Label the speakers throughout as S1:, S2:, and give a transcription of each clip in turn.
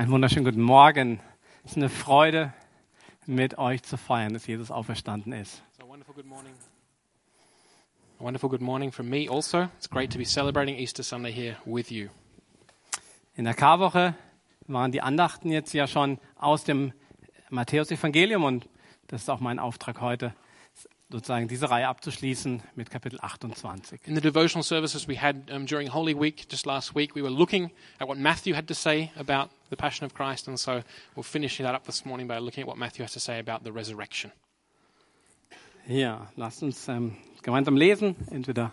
S1: Einen wunderschönen guten Morgen. Es ist eine Freude, mit euch zu feiern, dass Jesus auferstanden ist.
S2: So, wonderful good morning. A wonderful good morning from me also. It's great to be celebrating Easter Sunday here with you.
S1: In der Karwoche waren die Andachten jetzt ja schon aus dem Matthäus-Evangelium und das ist auch mein Auftrag heute, sozusagen diese Reihe abzuschließen mit Kapitel 28.
S2: In the devotional services we had um, during Holy Week just last week, we were looking at what Matthew had to say about the Passion of Christ, and so we'll finish that up this morning by looking at what Matthew has to say about the resurrection.
S1: Ja, lasst uns ähm, gemeinsam lesen, entweder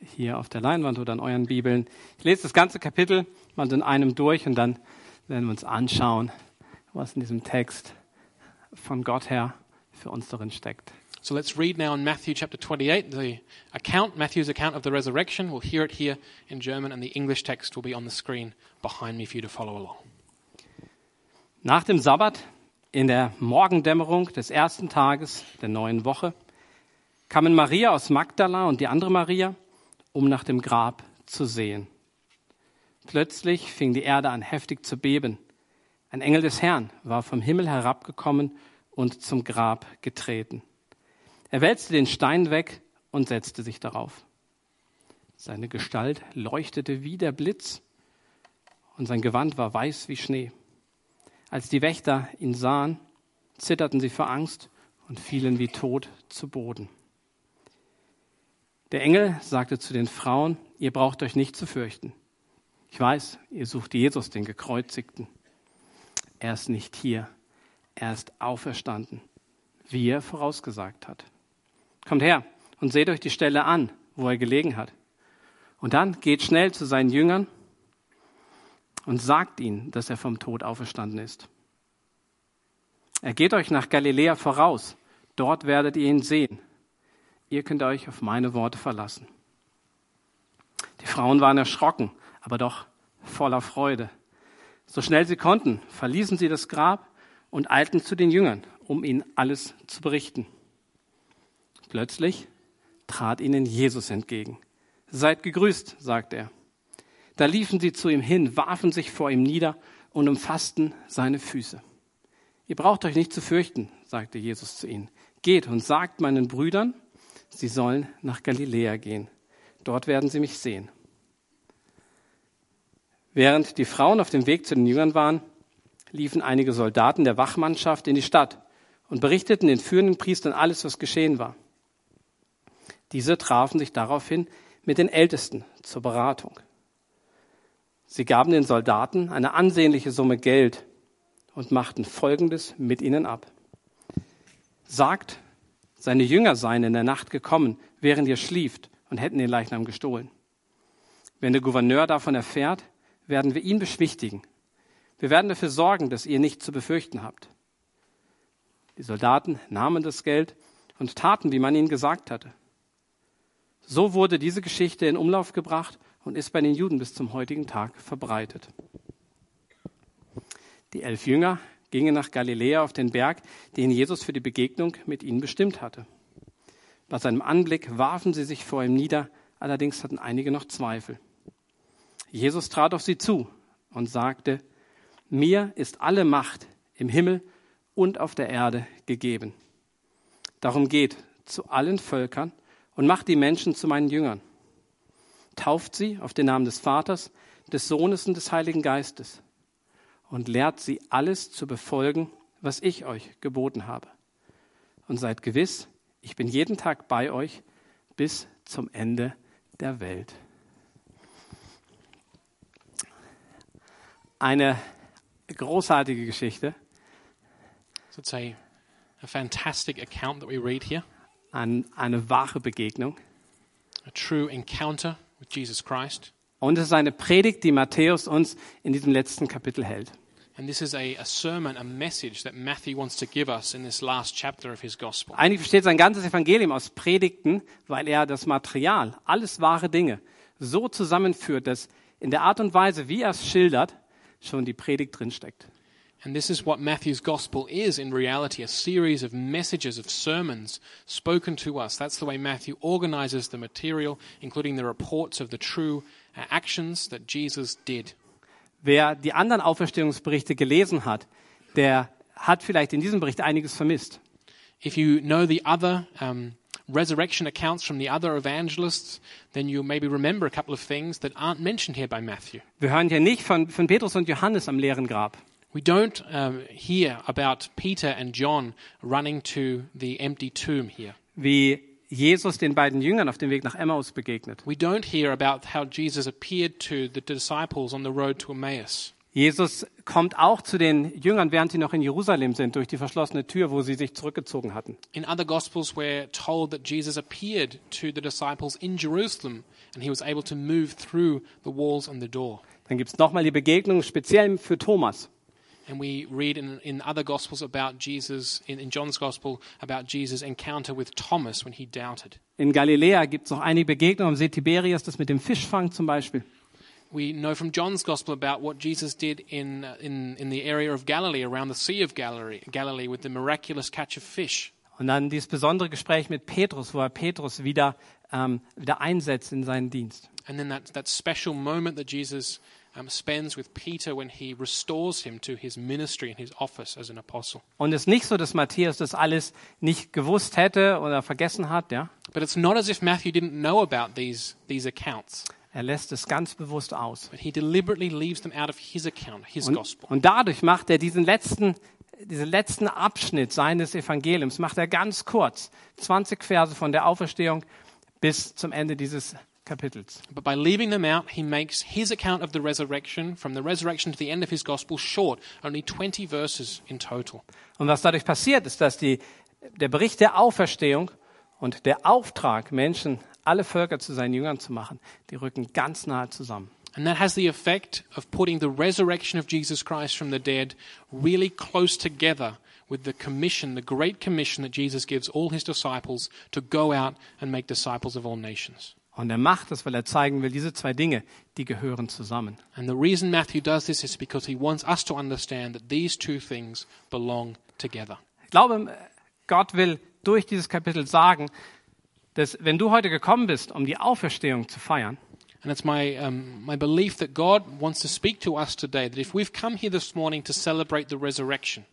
S1: hier auf der Leinwand oder in euren Bibeln. Ich lese das ganze Kapitel mal in einem durch und dann werden wir uns anschauen, was in diesem Text von Gott her für uns darin steckt.
S2: So let's read now in Matthew chapter 28, the account, Matthew's account of the resurrection. We'll hear it here in German, and the English text will be on the screen behind me for you to follow along.
S1: Nach dem Sabbat, in der Morgendämmerung des ersten Tages der neuen Woche, kamen Maria aus Magdala und die andere Maria, um nach dem Grab zu sehen. Plötzlich fing die Erde an heftig zu beben. Ein Engel des Herrn war vom Himmel herabgekommen und zum Grab getreten. Er wälzte den Stein weg und setzte sich darauf. Seine Gestalt leuchtete wie der Blitz und sein Gewand war weiß wie Schnee. Als die Wächter ihn sahen, zitterten sie vor Angst und fielen wie tot zu Boden. Der Engel sagte zu den Frauen, ihr braucht euch nicht zu fürchten. Ich weiß, ihr sucht Jesus, den Gekreuzigten. Er ist nicht hier, er ist auferstanden, wie er vorausgesagt hat. Kommt her und seht euch die Stelle an, wo er gelegen hat. Und dann geht schnell zu seinen Jüngern und sagt ihnen, dass er vom Tod auferstanden ist. Er geht euch nach Galiläa voraus, dort werdet ihr ihn sehen. Ihr könnt euch auf meine Worte verlassen. Die Frauen waren erschrocken, aber doch voller Freude. So schnell sie konnten, verließen sie das Grab und eilten zu den Jüngern, um ihnen alles zu berichten. Plötzlich trat ihnen Jesus entgegen. Seid gegrüßt, sagte er. Da liefen sie zu ihm hin, warfen sich vor ihm nieder und umfassten seine Füße. Ihr braucht euch nicht zu fürchten, sagte Jesus zu ihnen. Geht und sagt meinen Brüdern, sie sollen nach Galiläa gehen. Dort werden sie mich sehen. Während die Frauen auf dem Weg zu den Jüngern waren, liefen einige Soldaten der Wachmannschaft in die Stadt und berichteten den führenden Priestern alles, was geschehen war. Diese trafen sich daraufhin mit den Ältesten zur Beratung. Sie gaben den Soldaten eine ansehnliche Summe Geld und machten Folgendes mit ihnen ab. Sagt, seine Jünger seien in der Nacht gekommen, während ihr schlieft und hätten den Leichnam gestohlen. Wenn der Gouverneur davon erfährt, werden wir ihn beschwichtigen. Wir werden dafür sorgen, dass ihr nichts zu befürchten habt. Die Soldaten nahmen das Geld und taten, wie man ihnen gesagt hatte. So wurde diese Geschichte in Umlauf gebracht und ist bei den Juden bis zum heutigen Tag verbreitet. Die elf Jünger gingen nach Galiläa auf den Berg, den Jesus für die Begegnung mit ihnen bestimmt hatte. Bei seinem Anblick warfen sie sich vor ihm nieder, allerdings hatten einige noch Zweifel. Jesus trat auf sie zu und sagte, mir ist alle Macht im Himmel und auf der Erde gegeben. Darum geht zu allen Völkern und macht die Menschen zu meinen Jüngern tauft sie auf den Namen des Vaters, des Sohnes und des Heiligen Geistes und lehrt sie alles zu befolgen, was ich euch geboten habe. Und seid gewiss, ich bin jeden Tag bei euch bis zum Ende der Welt. Eine großartige Geschichte.
S2: So it's a, a fantastic account that we read here,
S1: An, eine wahre Begegnung.
S2: a true encounter with Jesus Christ.
S1: Und es ist eine Predigt, die Matthäus uns in diesem letzten Kapitel hält.
S2: And this is a, a sermon, a message that Matthew wants to give us in this last chapter of his gospel.
S1: Eigentlich besteht sein ganzes Evangelium aus Predigten, weil er das Material, alles wahre Dinge, so zusammenführt, dass in der Art und Weise, wie er es schildert, schon die Predigt drinsteckt.
S2: And this is what Matthew's gospel is in reality a series of messages, of sermons spoken to us. That's the way Matthew organizes the material, including the reports of the true uh, actions that Jesus did.
S1: Wer die anderen Auferstehungsberichte gelesen hat, der hat vielleicht in diesem Bericht einiges vermisst.
S2: If you know the other um, resurrection accounts from the other evangelists, then you'll maybe remember a couple of things that aren't mentioned here by Matthew.
S1: Wir hören hier nicht von, von Petrus und Johannes am leeren Grab.
S2: We don't um, hear about Peter and John running to the empty tomb here.
S1: Wie Jesus den beiden Jüngern auf dem Weg nach Emmaus begegnet.
S2: We don't hear about how Jesus appeared to the disciples on the road to Emmaus.
S1: Jesus kommt auch zu den Jüngern, während sie noch in Jerusalem sind, durch die verschlossene Tür, wo sie sich zurückgezogen hatten.
S2: In other Gospels, we're told that Jesus appeared to the disciples in Jerusalem and he was able to move through the walls and the door.
S1: Dann gibt's nochmal die Begegnung speziell für Thomas.
S2: And we read in, in other Gospels about Jesus, in, in John's Gospel, about Jesus' encounter with Thomas when he doubted.
S1: In Galiläa gibt's noch einige Begegnungen am See Tiberias, das mit dem Fischfang zum Beispiel.
S2: We know from John's Gospel about what Jesus did in, uh, in, in the area of Galilee, around the Sea of Galilee, Galilee, with the miraculous catch of fish.
S1: Und dann dieses besondere Gespräch mit Petrus, wo er Petrus wieder, ähm, wieder einsetzt in seinen Dienst.
S2: And then that, that special moment that Jesus um, spends with Peter when he restores him to his ministry and his office as an apostle.
S1: Und es ist nicht so, dass Matthäus das alles nicht gewusst hätte oder vergessen hat. Ja?
S2: But it's not as if Matthew didn't know about these, these accounts,
S1: Er lässt es ganz bewusst aus.
S2: but he deliberately leaves them out of his account, his
S1: Und,
S2: gospel.
S1: und dadurch macht er diesen letzten, diesen letzten Abschnitt seines Evangeliums, macht er ganz kurz. 20 Verse von der Auferstehung bis zum Ende dieses Kapitels.
S2: But by leaving them out, he makes his account of the resurrection, from the resurrection to the end of his gospel, short, only 20 verses in total.
S1: Und was dadurch passiert, ist, dass die, der Bericht der Auferstehung und der Auftrag, Menschen, alle Völker zu seinen Jüngern zu machen, die rücken ganz nahe zusammen.
S2: And that has the effect of putting the resurrection of Jesus Christ from the dead really close together with the commission, the great commission that Jesus gives all his disciples to go out and make disciples of all nations.
S1: Und er macht das, weil er zeigen will, diese zwei Dinge, die gehören zusammen.
S2: And the reason Matthew does this is because he wants us to understand that these two things belong together.
S1: Ich glaube, Gott will durch dieses Kapitel sagen, dass wenn du heute gekommen bist, um die Auferstehung zu feiern,
S2: And it's my, um, my belief that God wants to speak to us today, that if we've come here this morning to celebrate the resurrection,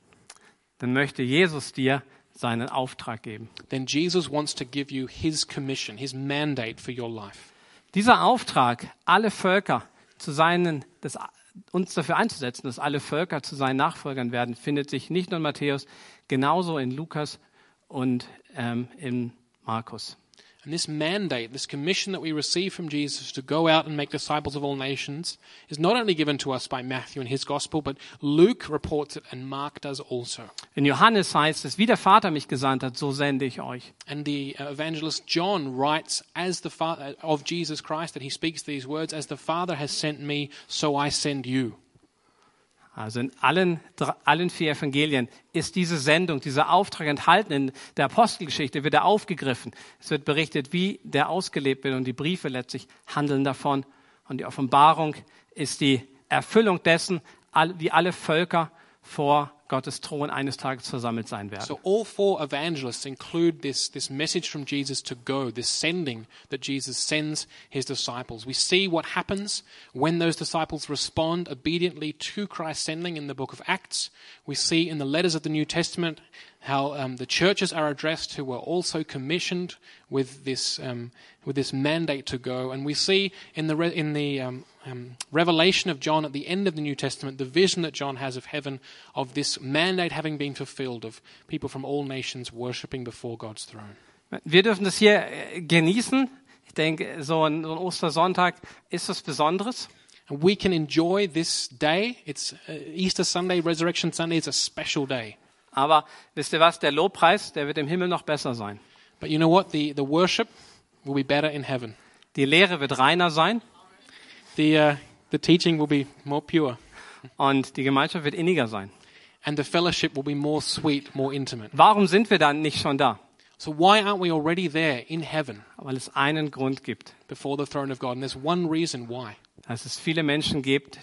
S1: dann möchte Jesus dir seinen Auftrag geben.
S2: then Jesus wants to give you his commission, his mandate for your life.
S1: Dieser Auftrag, alle Völker zu seinen, das, uns dafür einzusetzen, dass alle Völker zu seinen Nachfolgern werden, findet sich nicht nur in Matthäus, genauso in Lukas und ähm, in Markus.
S2: And this mandate, this commission that we receive from Jesus to go out and make disciples of all nations, is not only given to us by Matthew in his gospel, but Luke reports it and Mark does also.
S1: In Johannes heißt es, wie der Vater mich gesandt hat, so sende ich euch.
S2: And the uh, evangelist John writes as the father of Jesus Christ that he speaks these words, as the Father has sent me, so I send you.
S1: Also in allen, allen vier Evangelien ist diese Sendung, dieser Auftrag enthalten. In der Apostelgeschichte wird er aufgegriffen. Es wird berichtet, wie der ausgelebt wird und die Briefe letztlich handeln davon. Und die Offenbarung ist die Erfüllung dessen, wie alle Völker vor Gottes Thron eines Tages versammelt sein werden.
S2: So all four evangelists include this, this message from Jesus to go, this sending that Jesus sends his disciples. We see what happens when those disciples respond obediently to Christ's sending in the book of Acts. We see in the letters of the New Testament how um, the churches are addressed who were also commissioned with this, um, with this mandate to go. And we see in the, re- in the um, um, revelation of John at the end of the New Testament the vision that John has of heaven, of this mandate having been fulfilled, of people from all nations worshipping before God's throne.
S1: Wir dürfen das hier äh, genießen. Ich denke, so ein, so ein Ostersonntag ist was Besonderes.
S2: And we can enjoy this day. It's uh, Easter Sunday, Resurrection Sunday. It's a special day.
S1: Aber wisst ihr was? Der Lobpreis, der wird im Himmel noch besser sein.
S2: But you know what? The, the worship will be better in heaven.
S1: Die Lehre wird reiner sein
S2: The, uh, the teaching will be more pure.
S1: und die Gemeinschaft wird inniger sein.
S2: And the fellowship will be more sweet, more intimate.
S1: Warum sind wir dann nicht schon da?
S2: So why aren't we already there in heaven
S1: Weil es einen Grund gibt,
S2: before the throne of God? And there's one reason why.
S1: dass es viele Menschen gibt,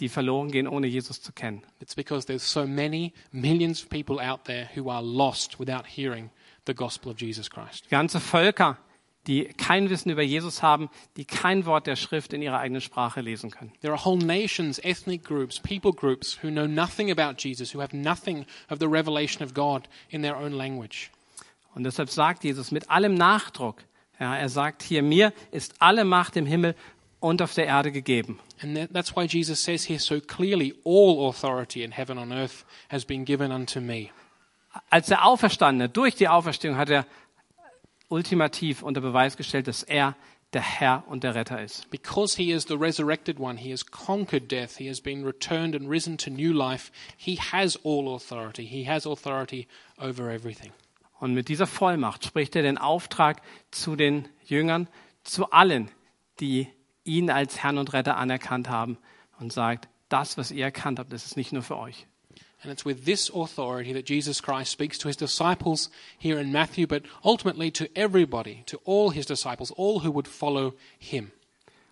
S1: die verloren gehen, ohne Jesus zu kennen.
S2: It's because there's so many millions of people out there who are lost without hearing the gospel of Jesus Christ.
S1: Ganze Völker, die kein Wissen über Jesus haben, die kein Wort der Schrift in ihrer eigenen Sprache lesen können.
S2: There are whole nations, ethnic groups, people groups who know nothing about Jesus, who have nothing of the revelation of God in their own language.
S1: Und deshalb sagt Jesus mit allem Nachdruck, ja, er sagt hier, mir ist alle Macht im Himmel und auf der Erde gegeben.
S2: And that, that's why Jesus says here so clearly, all authority in heaven and earth has been given unto me.
S1: Als der Auferstandene, durch die Auferstehung hat er ultimativ unter Beweis gestellt, dass er der Herr und der Retter ist.
S2: Because he is the resurrected one, he has conquered death, he has been returned and risen to new life, he has all authority. He has authority over everything.
S1: Und mit dieser Vollmacht spricht er den Auftrag zu den Jüngern, zu allen, die ihn als Herrn und Retter anerkannt haben und sagt, das, was ihr erkannt habt, das ist nicht nur für euch.
S2: And it's with this authority that Jesus Christ speaks to his disciples here in Matthew, but ultimately to everybody, to all his disciples, all who would follow him.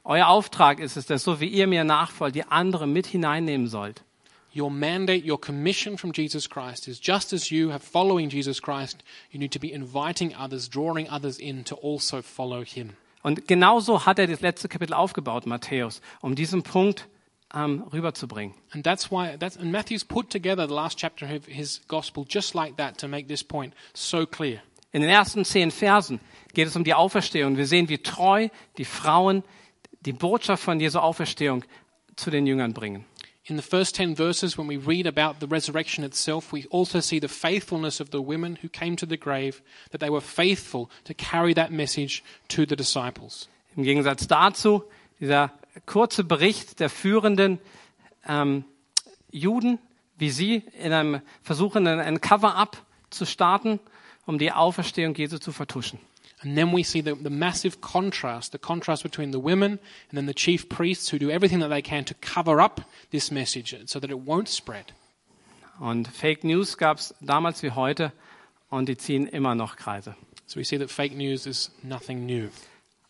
S1: Euer Auftrag ist es, dass so wie ihr mir nachfolgt, die andere mit hineinnehmen sollt.
S2: Your mandate, your commission from Jesus Christ is just as you have following Jesus Christ, you need to be inviting others, drawing others in to also follow him.
S1: Und genauso hat er das letzte Kapitel aufgebaut, Matthäus, um diesen Punkt ähm, rüberzubringen.
S2: And that's why that's and Matthew's put together the last chapter of his gospel just like that to make this point so clear.
S1: In den ersten zehn Versen geht es um die Auferstehung. Wir sehen, wie treu die Frauen die Botschaft von Jesu Auferstehung zu den Jüngern bringen.
S2: In the first 10 verses, when we read about the resurrection itself, we also see the faithfulness of the women who came to the grave, that they were faithful to carry that message to the disciples.
S1: Im Gegensatz dazu dieser kurze Bericht der führenden ähm, Juden, wie sie in einem versuchen, ein Cover-up zu starten, um die Auferstehung Jesu zu vertuschen.
S2: And then we see the, the massive contrast, the contrast between the women and then the chief priests who do everything that they can to cover up this message so that it won't spread.
S1: Und Fake News gab es damals wie heute und die ziehen immer noch Kreise.
S2: So we see that fake news is nothing new.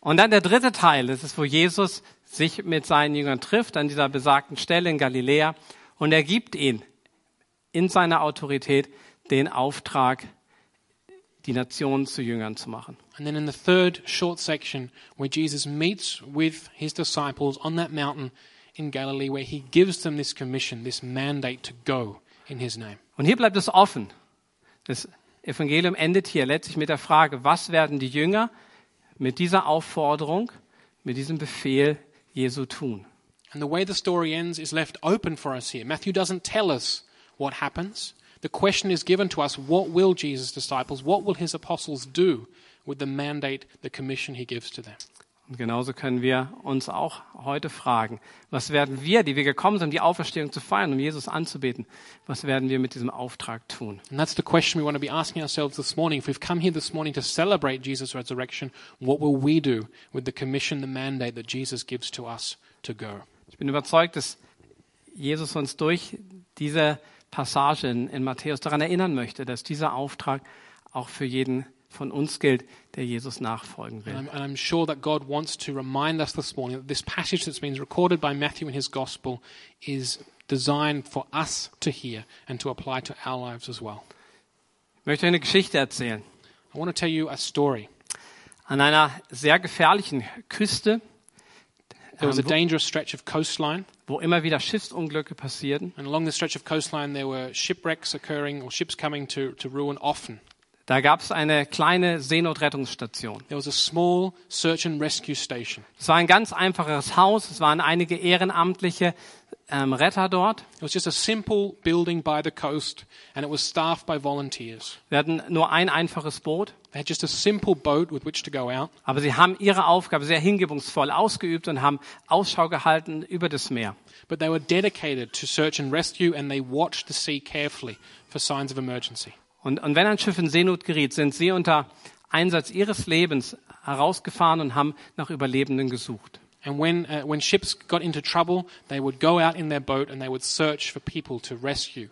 S1: Und dann der dritte Teil, das ist, wo Jesus sich mit seinen Jüngern trifft, an dieser besagten Stelle in Galiläa. Und er gibt ihnen in seiner Autorität den Auftrag, die Nationen zu Jüngern zu machen.
S2: And then in the third short section, where Jesus meets with his disciples on that mountain in Galilee, where he gives them this commission, this mandate to go in his name.
S1: Und hier bleibt es offen. Das Evangelium endet hier letztlich mit der Frage, was werden die Jünger mit dieser Aufforderung, mit diesem Befehl Jesu tun?
S2: And the way the story ends is left open for us here. Matthew doesn't tell us what happens. The question is given to us what will Jesus' disciples, what will his apostles do with the mandate, the commission he gives to them?
S1: Und genauso können wir uns auch heute fragen, was werden wir, die wir gekommen sind, um die Auferstehung zu feiern, um Jesus anzubeten, was werden wir mit diesem Auftrag tun?
S2: And that's the question we want to be asking ourselves this morning. If we've come here this morning to celebrate Jesus' resurrection, what will we do with the commission, the mandate that Jesus gives to us to go?
S1: Ich bin überzeugt, dass Jesus uns durch diese Passage in, in Matthäus daran erinnern möchte, dass dieser Auftrag auch für jeden von uns gilt, der Jesus nachfolgen will.
S2: And I'm, and I'm sure that God wants to remind us this morning that this passage that's been recorded by Matthew in his gospel is designed for us to hear and to apply to our lives as well.
S1: Ich möchte eine Geschichte erzählen.
S2: I want to tell you a story.
S1: An einer sehr gefährlichen Küste,
S2: There was a
S1: ähm, wo,
S2: dangerous stretch of coastline,
S1: wo immer wieder Schiffsunglücke passierten.
S2: and along the stretch of coastline there were shipwrecks occurring or ships coming to, to ruin often.
S1: Da gab es eine kleine Seenotrettungsstation.
S2: There was a small search and rescue station.
S1: Es war ein ganz einfaches Haus. Es waren einige ehrenamtliche ähm, Retter dort.
S2: It was just a simple building by the coast, and it was staffed by volunteers.
S1: Wir hatten nur ein einfaches Boot,
S2: They had just a simple boat with which to go out,
S1: aber sie haben ihre Aufgabe sehr hingebungsvoll ausgeübt und haben Ausschau gehalten über das Meer.
S2: but they were dedicated to search and rescue, and they watched the sea carefully for signs of emergency.
S1: Und, und wenn ein Schiff in Seenot geriet, sind sie unter Einsatz ihres Lebens herausgefahren und haben nach Überlebenden gesucht.
S2: And when, uh, when ships got into trouble, they would go out in their boat and they would search for people to rescue.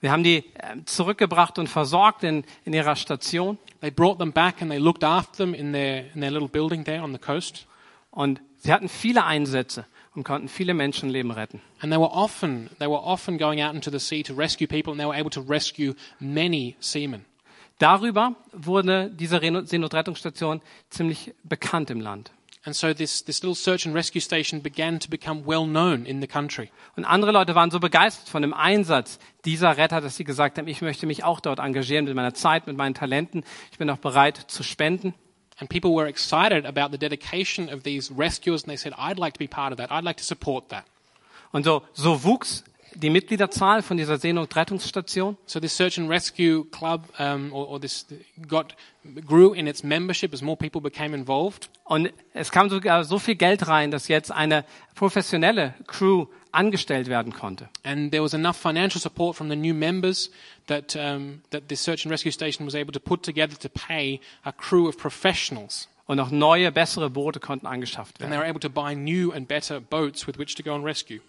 S1: Wir haben die äh, zurückgebracht und versorgt in, in ihrer Station.
S2: They brought them back and they looked after them in their, in their little building there on the coast.
S1: Und sie hatten viele Einsätze und konnten viele Menschenleben retten.
S2: And they were often, they were often going out into the sea to rescue people and they were able to rescue many seamen.
S1: Darüber wurde diese Seenotrettungsstation ziemlich bekannt im Land.
S2: And so this, this little search and rescue station began to become well known in the country.
S1: Und andere Leute waren so begeistert von dem Einsatz dieser Retter, dass sie gesagt haben, ich möchte mich auch dort engagieren mit meiner Zeit, mit meinen Talenten. Ich bin auch bereit zu spenden.
S2: And people were excited about the dedication of these rescuers, and they said, I'd like to be part of that. I'd like to support that.
S1: Und so, so wuchs die Mitgliederzahl von dieser Seenotrettungsstation.
S2: So this search and rescue club, um, or, or this got grew in its membership as more people became involved.
S1: Und es kam sogar so viel Geld rein, dass jetzt eine professionelle Crew angestellt werden konnte.
S2: And there was enough financial support from the new members that, um, that this search and rescue station was able to put together to pay a crew of professionals.
S1: Und auch neue, bessere Boote konnten angeschafft
S2: And
S1: werden.
S2: they were able to buy new and better boats with which to go on rescue.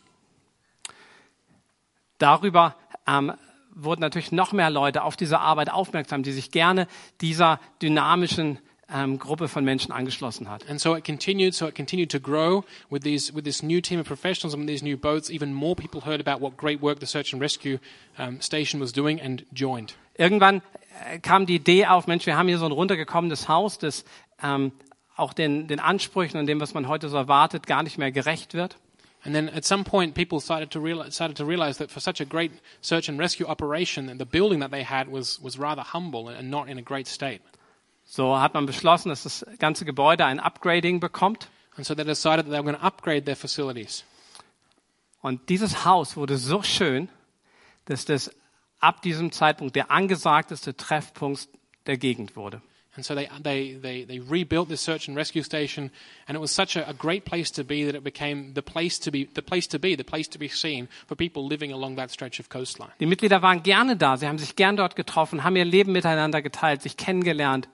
S1: Darüber ähm, wurden natürlich noch mehr Leute auf diese Arbeit aufmerksam, die sich gerne dieser dynamischen ähm, Gruppe von Menschen angeschlossen hat.
S2: And so it continued, so it continued to grow with these, with this new team of professionals and these new boats. Even more people heard about what great work the search and rescue um, station was doing and joined.
S1: Irgendwann äh, kam die Idee auf, Mensch, wir haben hier so ein runtergekommenes Haus, das ähm, auch den, den Ansprüchen und dem, was man heute so erwartet, gar nicht mehr gerecht wird.
S2: And then at some point, people started to, realize, started to realize that for such a great search and rescue operation, the building that they had was, was rather humble and not in a great state.
S1: So hat man beschlossen, dass das ganze Gebäude ein Upgrading bekommt.
S2: And so they decided that they were going to upgrade their facilities.
S1: Und dieses Haus wurde so schön, dass das ab diesem Zeitpunkt der angesagteste Treffpunkt der Gegend wurde.
S2: And so they, they, they, they rebuilt this search and rescue station, and it was such a, a great place to be that it became the place to be, the place to be, the place to be seen for people living along that stretch of coastline.
S1: Die Mitglieder waren gerne da, sie haben sich gern dort getroffen, haben ihr Leben miteinander geteilt, sich kennengelernt.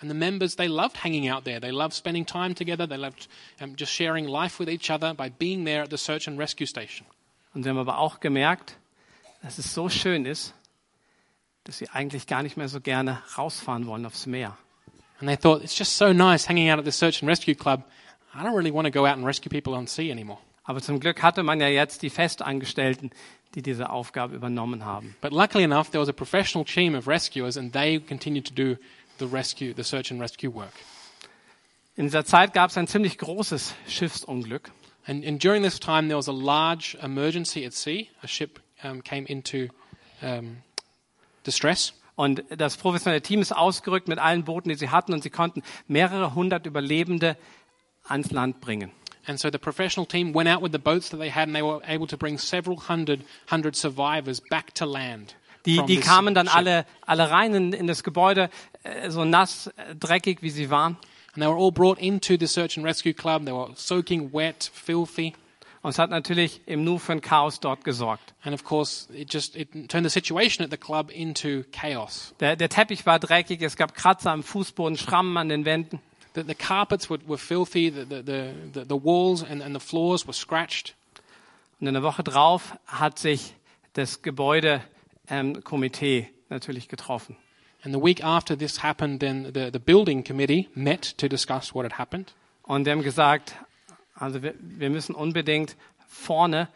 S2: And the members, they loved hanging out there. They loved spending time together. They loved um, just sharing life with each other by being there at the search and rescue station.
S1: Und sie haben aber auch gemerkt, dass es so schön ist, dass sie eigentlich gar nicht mehr so gerne rausfahren wollen aufs Meer.
S2: And they thought, it's just so nice hanging out at the search and rescue club. I don't really want to go out and rescue people on sea anymore.
S1: Aber zum Glück hatte man ja jetzt die Festangestellten, die diese Aufgabe übernommen haben.
S2: But luckily enough, there was a professional team of rescuers, and they continued to do the rescue, the search and rescue work.
S1: In dieser Zeit gab es ein ziemlich großes Schiffsunglück.
S2: And, and during this time, there was a large emergency at sea. A ship um, came into um, distress.
S1: Und das professionelle Team ist ausgerückt mit allen Booten, die sie hatten, und sie konnten mehrere hundert Überlebende ans Land bringen.
S2: And so the professional team went out with the boats that they had, and they were able to bring several hundred, hundred survivors back to land.
S1: Die, die kamen dann alle, alle rein in, in das Gebäude, äh, so nass, äh, dreckig, wie sie waren.
S2: And they were all brought into the search and rescue club. They were soaking wet, filthy.
S1: Und es hat natürlich im Nu für ein Chaos dort gesorgt.
S2: And of course, it just it turned the situation at the club into chaos.
S1: Der, der Teppich war dreckig, es gab Kratzer am Fußboden, Schrammen an den Wänden.
S2: The, the carpets were, were filthy. The, the, the, the, walls and, and the floors were scratched.
S1: Und eine Woche drauf hat sich das Gebäudekomitee ähm, Komitee natürlich getroffen.
S2: And the week after this happened, then the, the building committee met to discuss what had happened.
S1: Und die haben gesagt, also wir, wir müssen unbedingt vorne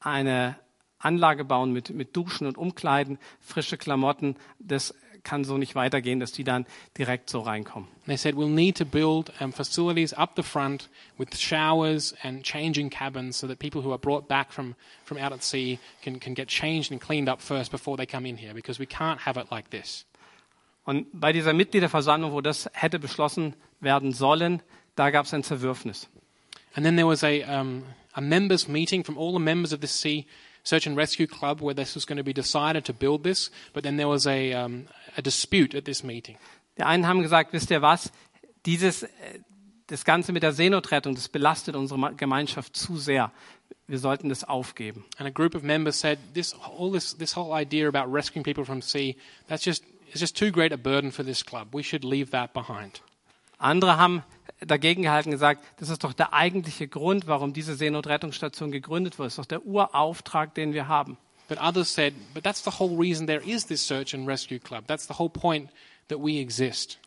S1: eine Anlage bauen mit, mit Duschen und Umkleiden, frische Klamotten. Das kann so nicht weitergehen, dass die dann direkt so reinkommen.
S2: They said, we'll need to build um, facilities up the front with showers and changing cabins so that people who are brought back from, from out at sea can, can get changed and cleaned up first before they come in here because we can't have it like this.
S1: Und bei dieser Mitgliederversammlung, wo das hätte beschlossen werden sollen, da gab es ein Zerwürfnis.
S2: And then there was a, um, a members meeting from all the members of the Sea Search and Rescue Club where this was going to be decided to build this, but then there was a, um, a dispute at this meeting.
S1: Die einen haben gesagt, wisst ihr was, dieses, äh, das Ganze mit der Seenotrettung, das belastet unsere Gemeinschaft zu sehr. Wir sollten das aufgeben.
S2: And a group of members said, this, all this, this whole idea about rescuing people from sea, that's just, it's just too great a burden for this club. We should leave that behind.
S1: Andere haben dagegen gehalten und gesagt, das ist doch der eigentliche Grund, warum diese Seenotrettungsstation gegründet wurde. Das ist doch der Urauftrag, den wir haben.
S2: But others said, but that's the whole reason there is this search and rescue club. That's the whole point that we exist.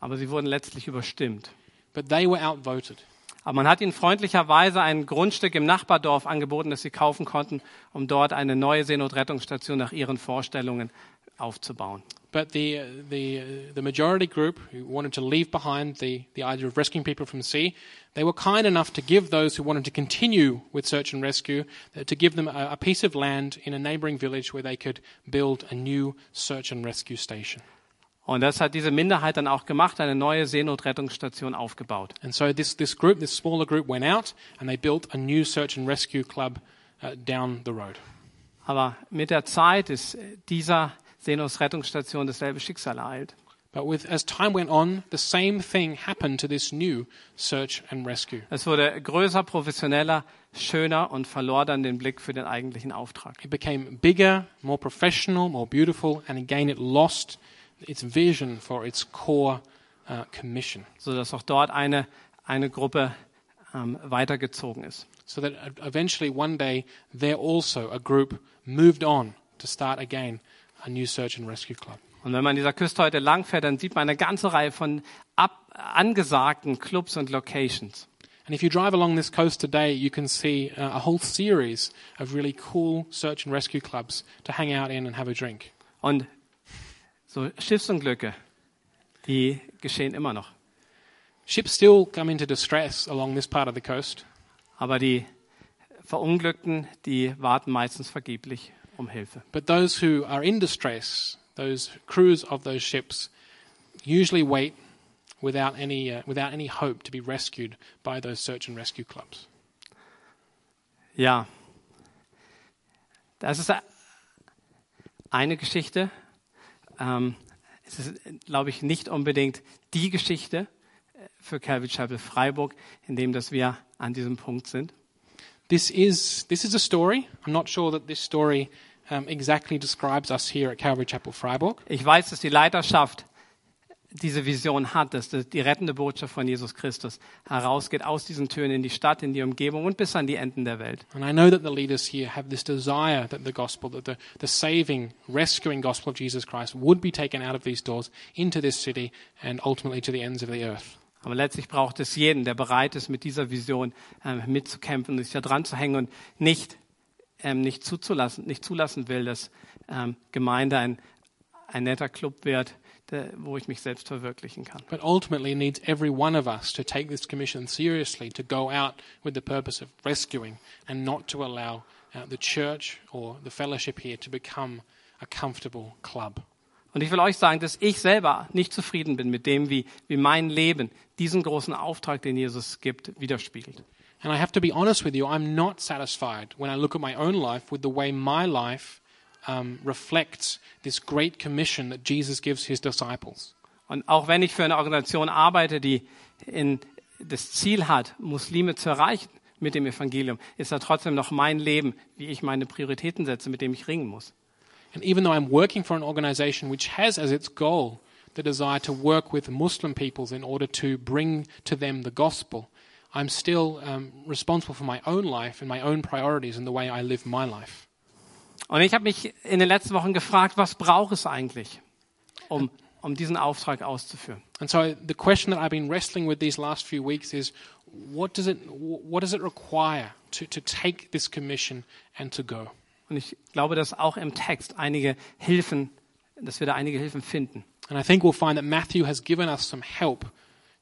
S1: Aber sie wurden letztlich überstimmt.
S2: But they were outvoted.
S1: Aber man hat ihnen freundlicherweise ein Grundstück im Nachbardorf angeboten, das sie kaufen konnten, um dort eine neue Seenotrettungsstation nach ihren Vorstellungen aufzubauen.
S2: But the, the, the majority group who wanted to leave behind the, the idea of rescuing people from sea, they were kind enough to give those who wanted to continue with search and rescue, uh, to give them a, a piece of land in a neighboring village where they could build a new search and rescue station.
S1: Und das hat diese Minderheit dann auch gemacht, eine neue Seenotrettungsstation aufgebaut.
S2: And so this, this group, this smaller group, went out and they built a new search and rescue club uh, down the road.
S1: Aber mit der Zeit ist dieser Seenotrettungsstation dasselbe Schicksal ereilt.
S2: But with, as time went on, the same thing happened to this new search and rescue.
S1: Es wurde größer, professioneller, schöner und verlor dann den Blick für den eigentlichen Auftrag.
S2: It became bigger, more professional, more beautiful, and again it lost its vision for its core uh, commission.
S1: sodass auch dort eine, eine Gruppe ähm, weitergezogen ist.
S2: So that uh, eventually one day there also a group moved on to start again a new search and rescue club.
S1: Und wenn man an dieser Küste heute langfährt, dann sieht man eine ganze Reihe von ab, angesagten Clubs und Locations.
S2: And if you drive along this coast today, you can see uh, a whole series of really cool search and rescue clubs to hang out in and have a drink.
S1: Und so Schiffsunglücke, die geschehen immer noch.
S2: Ships still come into distress along this part of the coast,
S1: Aber die Verunglückten, die warten meistens vergeblich um Hilfe.
S2: but those who are in distress, those crews of those ships, usually wait without any, uh, without any hope to be rescued by those search and rescue clubs.
S1: Ja, das ist eine Geschichte. Ähm, es ist, glaube ich, nicht unbedingt die Geschichte für Calvary Chapel Freiburg, in dem dass wir an diesem Punkt sind.
S2: This is, this is a story. I'm not sure that this story um, exactly describes us here at Calvary Chapel Freiburg.
S1: Ich weiß, dass die Leiterschaft diese Vision hat, dass die rettende Botschaft von Jesus Christus herausgeht aus diesen Türen in die Stadt, in die Umgebung und bis an die Enden der Welt.
S2: And I know that the leaders here have this desire that the gospel, that the, the saving, rescuing gospel of Jesus Christ would be taken out of these doors into this city and ultimately to the ends of the earth.
S1: Aber letztlich braucht es jeden, der bereit ist, mit dieser Vision ähm, mitzukämpfen sich da dran zu hängen und nicht, ähm, nicht, zuzulassen, nicht zulassen will, dass ähm, Gemeinde ein, ein netter Club wird, der, wo ich mich selbst verwirklichen kann.
S2: But ultimately, it needs every one of us to take this commission seriously, to go out with the purpose of rescuing and not to allow uh, the church or the fellowship here to become a comfortable club.
S1: Und ich will euch sagen, dass ich selber nicht zufrieden bin mit dem, wie, wie mein Leben diesen großen Auftrag, den Jesus gibt, widerspiegelt.
S2: And I have to be honest with you, I'm not satisfied when I look at my own life with the way my life um, reflects this great commission that Jesus gives his disciples.
S1: Und auch wenn ich für eine Organisation arbeite, die in, das Ziel hat, Muslime zu erreichen mit dem Evangelium, ist da trotzdem noch mein Leben, wie ich meine Prioritäten setze, mit dem ich ringen muss.
S2: And even though I'm working for an organization which has as its goal the desire to work with Muslim peoples in order to bring to them the gospel, I'm still um, responsible for my own life and my own priorities and the way I live my life.
S1: Und ich habe mich in den letzten Wochen gefragt, was braucht es eigentlich, um, um diesen Auftrag auszuführen?
S2: And so the question that I've been wrestling with these last few weeks is what does it, what does it require to, to take this commission and to go?
S1: Und ich glaube, dass auch im Text einige Hilfen, dass wir da einige Hilfen finden.
S2: And I think we'll find that Matthew has given us some help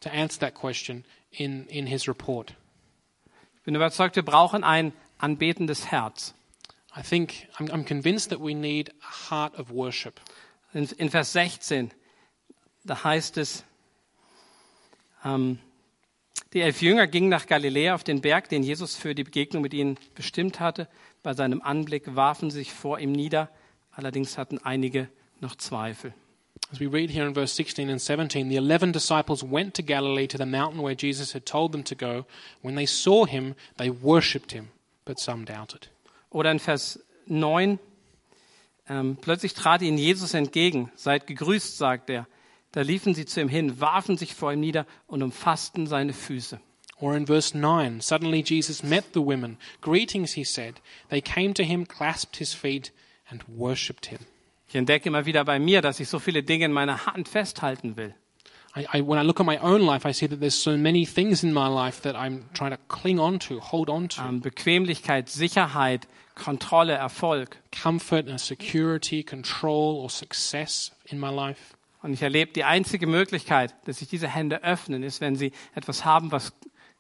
S2: to answer that question in, in his report.
S1: Ich bin überzeugt, wir brauchen ein anbetendes Herz.
S2: I think I'm, I'm convinced that we need a heart of worship.
S1: In, in Vers 16, da heißt es, ähm, die elf Jünger gingen nach Galiläa auf den Berg, den Jesus für die Begegnung mit ihnen bestimmt hatte. Bei seinem Anblick warfen sie sich vor ihm nieder. Allerdings hatten einige noch Zweifel.
S2: As we read here in verse 16 and 17, the eleven disciples went to Galilee to the mountain where Jesus had told them to go. When they saw him, they worshipped him, but some doubted.
S1: Oder in Vers 9, ähm, plötzlich trat ihnen Jesus entgegen. Seid gegrüßt, sagt er. Da liefen sie zu ihm hin, warfen sich vor ihm nieder und umfassten seine Füße.
S2: Or in verse 9, suddenly Jesus met the women. Greetings, he said. They came to him, clasped his feet, and worshipped him.
S1: Ich entdecke immer wieder bei mir, dass ich so viele Dinge in meiner Hand festhalten will.
S2: I, I, when I look at my own life, I see that there's so many things in my life that I'm trying to cling on to, hold on to.
S1: Ähm, Bequemlichkeit, Sicherheit, Kontrolle, Erfolg.
S2: comfort and security, control, or success in my life.
S1: Und ich erlebe, die einzige Möglichkeit, dass sich diese Hände öffnen, ist, wenn sie etwas haben, was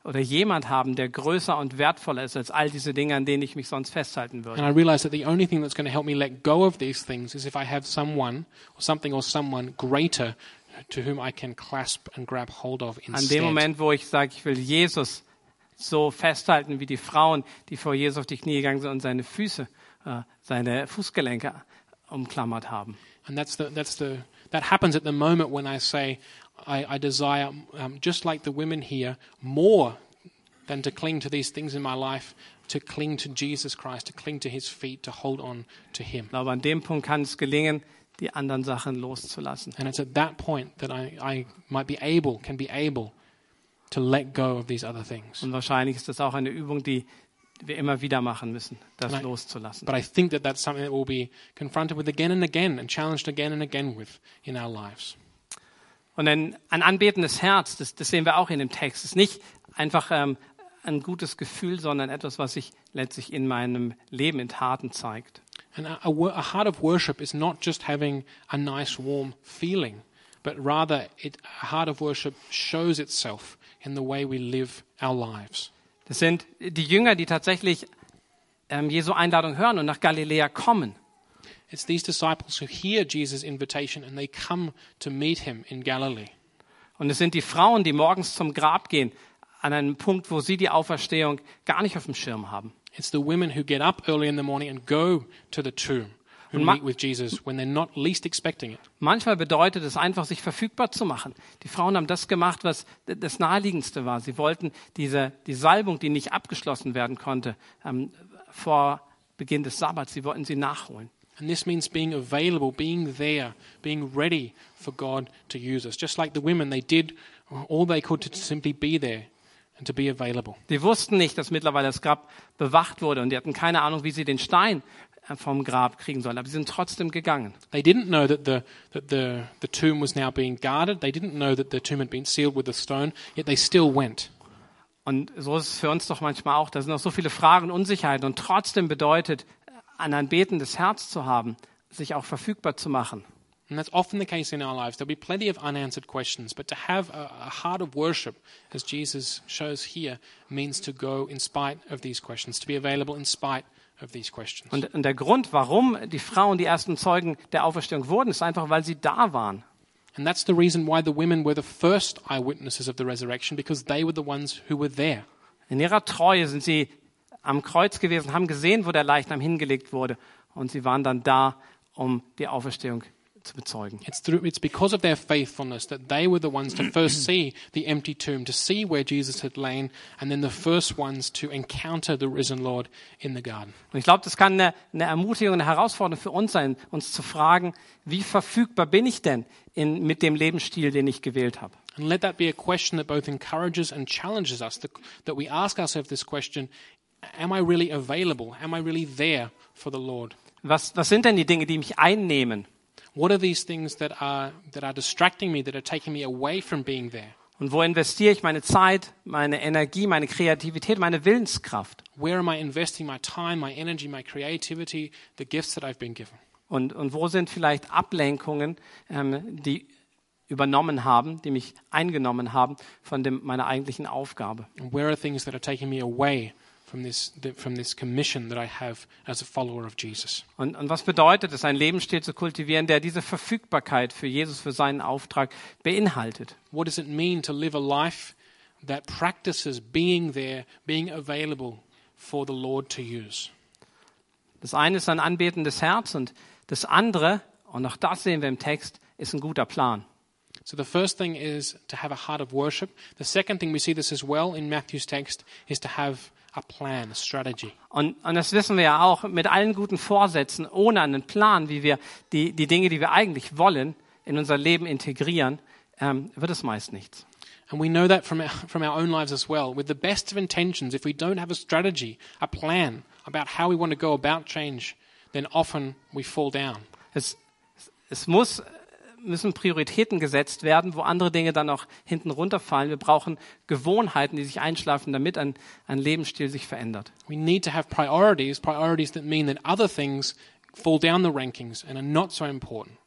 S1: oder jemand haben, der größer und wertvoller ist als all diese Dinge, an denen ich mich sonst festhalten würde.
S2: And I realize that the only thing that's going to help me let go of these things is if I have someone or something or someone greater to whom I can clasp and grab hold of
S1: An dem
S2: instead.
S1: Moment, wo ich sage, ich will Jesus so festhalten wie die Frauen, die vor Jesus auf die Knie gegangen sind und seine Füße, äh, seine Fußgelenke umklammert haben.
S2: And that's the, that's the, that happens at the moment when I say, I, I desire, um, just like the women here, more than to cling to these things in my life, to cling to Jesus Christ, to cling to his feet, to hold on to him.
S1: Glaube, an dem Punkt kann es gelingen, die anderen Sachen loszulassen.
S2: And it's at that point that I, I might be able, can be able to let go of these other things.
S1: Und wahrscheinlich ist das auch eine Übung, die wir immer wieder machen müssen, das
S2: Nein.
S1: loszulassen.
S2: But I think that that's something that we'll be confronted with again and again and challenged again and again with in our lives.
S1: Und ein, ein anbetendes Herz, das, das sehen wir auch in dem Text, ist nicht einfach ähm, ein gutes Gefühl, sondern etwas, was sich letztlich in meinem Leben in Taten zeigt.
S2: And a, a, heart of worship is not just having a nice, warm feeling, but rather it, a heart of worship shows itself in the way we live our lives.
S1: Das sind die Jünger, die tatsächlich ähm, Jesu Einladung hören und nach Galiläa kommen.
S2: It's these disciples who hear Jesus' invitation and they come to meet him in Galilee.
S1: Und es sind die Frauen, die morgens zum Grab gehen, an einem Punkt, wo sie die Auferstehung gar nicht auf dem Schirm haben.
S2: It's the women who get up early in the morning and go to the tomb, who
S1: Und
S2: meet with Jesus when they're not least expecting it.
S1: Manchmal bedeutet es einfach, sich verfügbar zu machen. Die Frauen haben das gemacht, was das Naheliegendste war. Sie wollten diese, die Salbung, die nicht abgeschlossen werden konnte, ähm, vor Beginn des Sabbats, sie wollten sie nachholen.
S2: And this means being available, being there, being ready for God to use us. Just like the women, they did all they could to simply be there and to be available.
S1: Die wussten nicht, dass mittlerweile das Grab bewacht wurde und die hatten keine Ahnung, wie sie den Stein vom Grab kriegen sollen. Aber sie sind trotzdem gegangen.
S2: They didn't know that the, that the, the tomb was now being guarded. They didn't know that the tomb had been sealed with a stone, yet they still went.
S1: Und so ist es für uns doch manchmal auch. Da sind noch so viele Fragen Unsicherheiten. Und trotzdem bedeutet, ein anbetendes Herz zu haben, sich auch verfügbar zu machen.
S2: And that's often the case in our lives. There'll be plenty of unanswered questions, but to have a, a heart of worship, as Jesus shows here, means to go in spite of these questions, to be available in spite of these questions.
S1: Und, und der Grund, warum die Frauen die ersten Zeugen der Auferstehung wurden, ist einfach, weil sie da waren.
S2: And that's the reason why the women were the first eyewitnesses of the resurrection, because they were the ones who were there.
S1: In ihrer Treue sind sie am Kreuz gewesen, haben gesehen, wo der Leichnam hingelegt wurde. Und sie waren dann da, um die Auferstehung zu bezeugen.
S2: It's, through, it's because of their faithfulness that they were the ones to first see the empty tomb, to see where Jesus had lain, and then the first ones to encounter the risen Lord in the garden.
S1: Und ich glaube, das kann eine, eine Ermutigung, eine Herausforderung für uns sein, uns zu fragen, wie verfügbar bin ich denn in, mit dem Lebensstil, den ich gewählt habe?
S2: And let that be a question that both encourages and challenges us, that, that we ask ourselves this question Am I really available? Am I really there for the Lord?
S1: Was, was sind denn die Dinge, die mich einnehmen?
S2: What are these things that are, that are distracting me, that are taking me away from being there?
S1: Und wo investiere ich meine Zeit, meine Energie, meine Kreativität, meine Willenskraft?
S2: Where am I investing my time, my energy, my creativity, the gifts that I've been given?
S1: Und, und wo sind vielleicht Ablenkungen, ähm, die übernommen haben, die mich eingenommen haben von dem, meiner eigentlichen Aufgabe?
S2: And where are things that are taking me away from this, from this commission that I have as a follower of Jesus?
S1: Und, und was bedeutet es, einen Lebensstil zu kultivieren, der diese Verfügbarkeit für Jesus, für seinen Auftrag beinhaltet?
S2: What does it mean to live a life that practices being there, being available for the Lord to use?
S1: Das eine ist ein anbetendes Herz und das andere, und auch das sehen wir im Text, ist ein guter Plan.
S2: So the first thing is to have a heart of worship. The second thing we see this as well in Matthew's text is to have a plan, a strategy.
S1: Und, und das wissen wir ja auch, mit allen guten Vorsätzen, ohne einen Plan, wie wir die, die Dinge, die wir eigentlich wollen, in unser Leben integrieren, ähm, wird es meist nichts.
S2: And we know that from our, from our own lives as well. With the best of intentions, if we don't have a strategy, a plan about how we want to go about change, then often we fall down.
S1: Es, es muss müssen Prioritäten gesetzt werden, wo andere Dinge dann auch hinten runterfallen. Wir brauchen Gewohnheiten, die sich einschlafen, damit ein, ein Lebensstil sich verändert.
S2: We need to have priorities, priorities that mean that other things fall down the rankings and are not so important.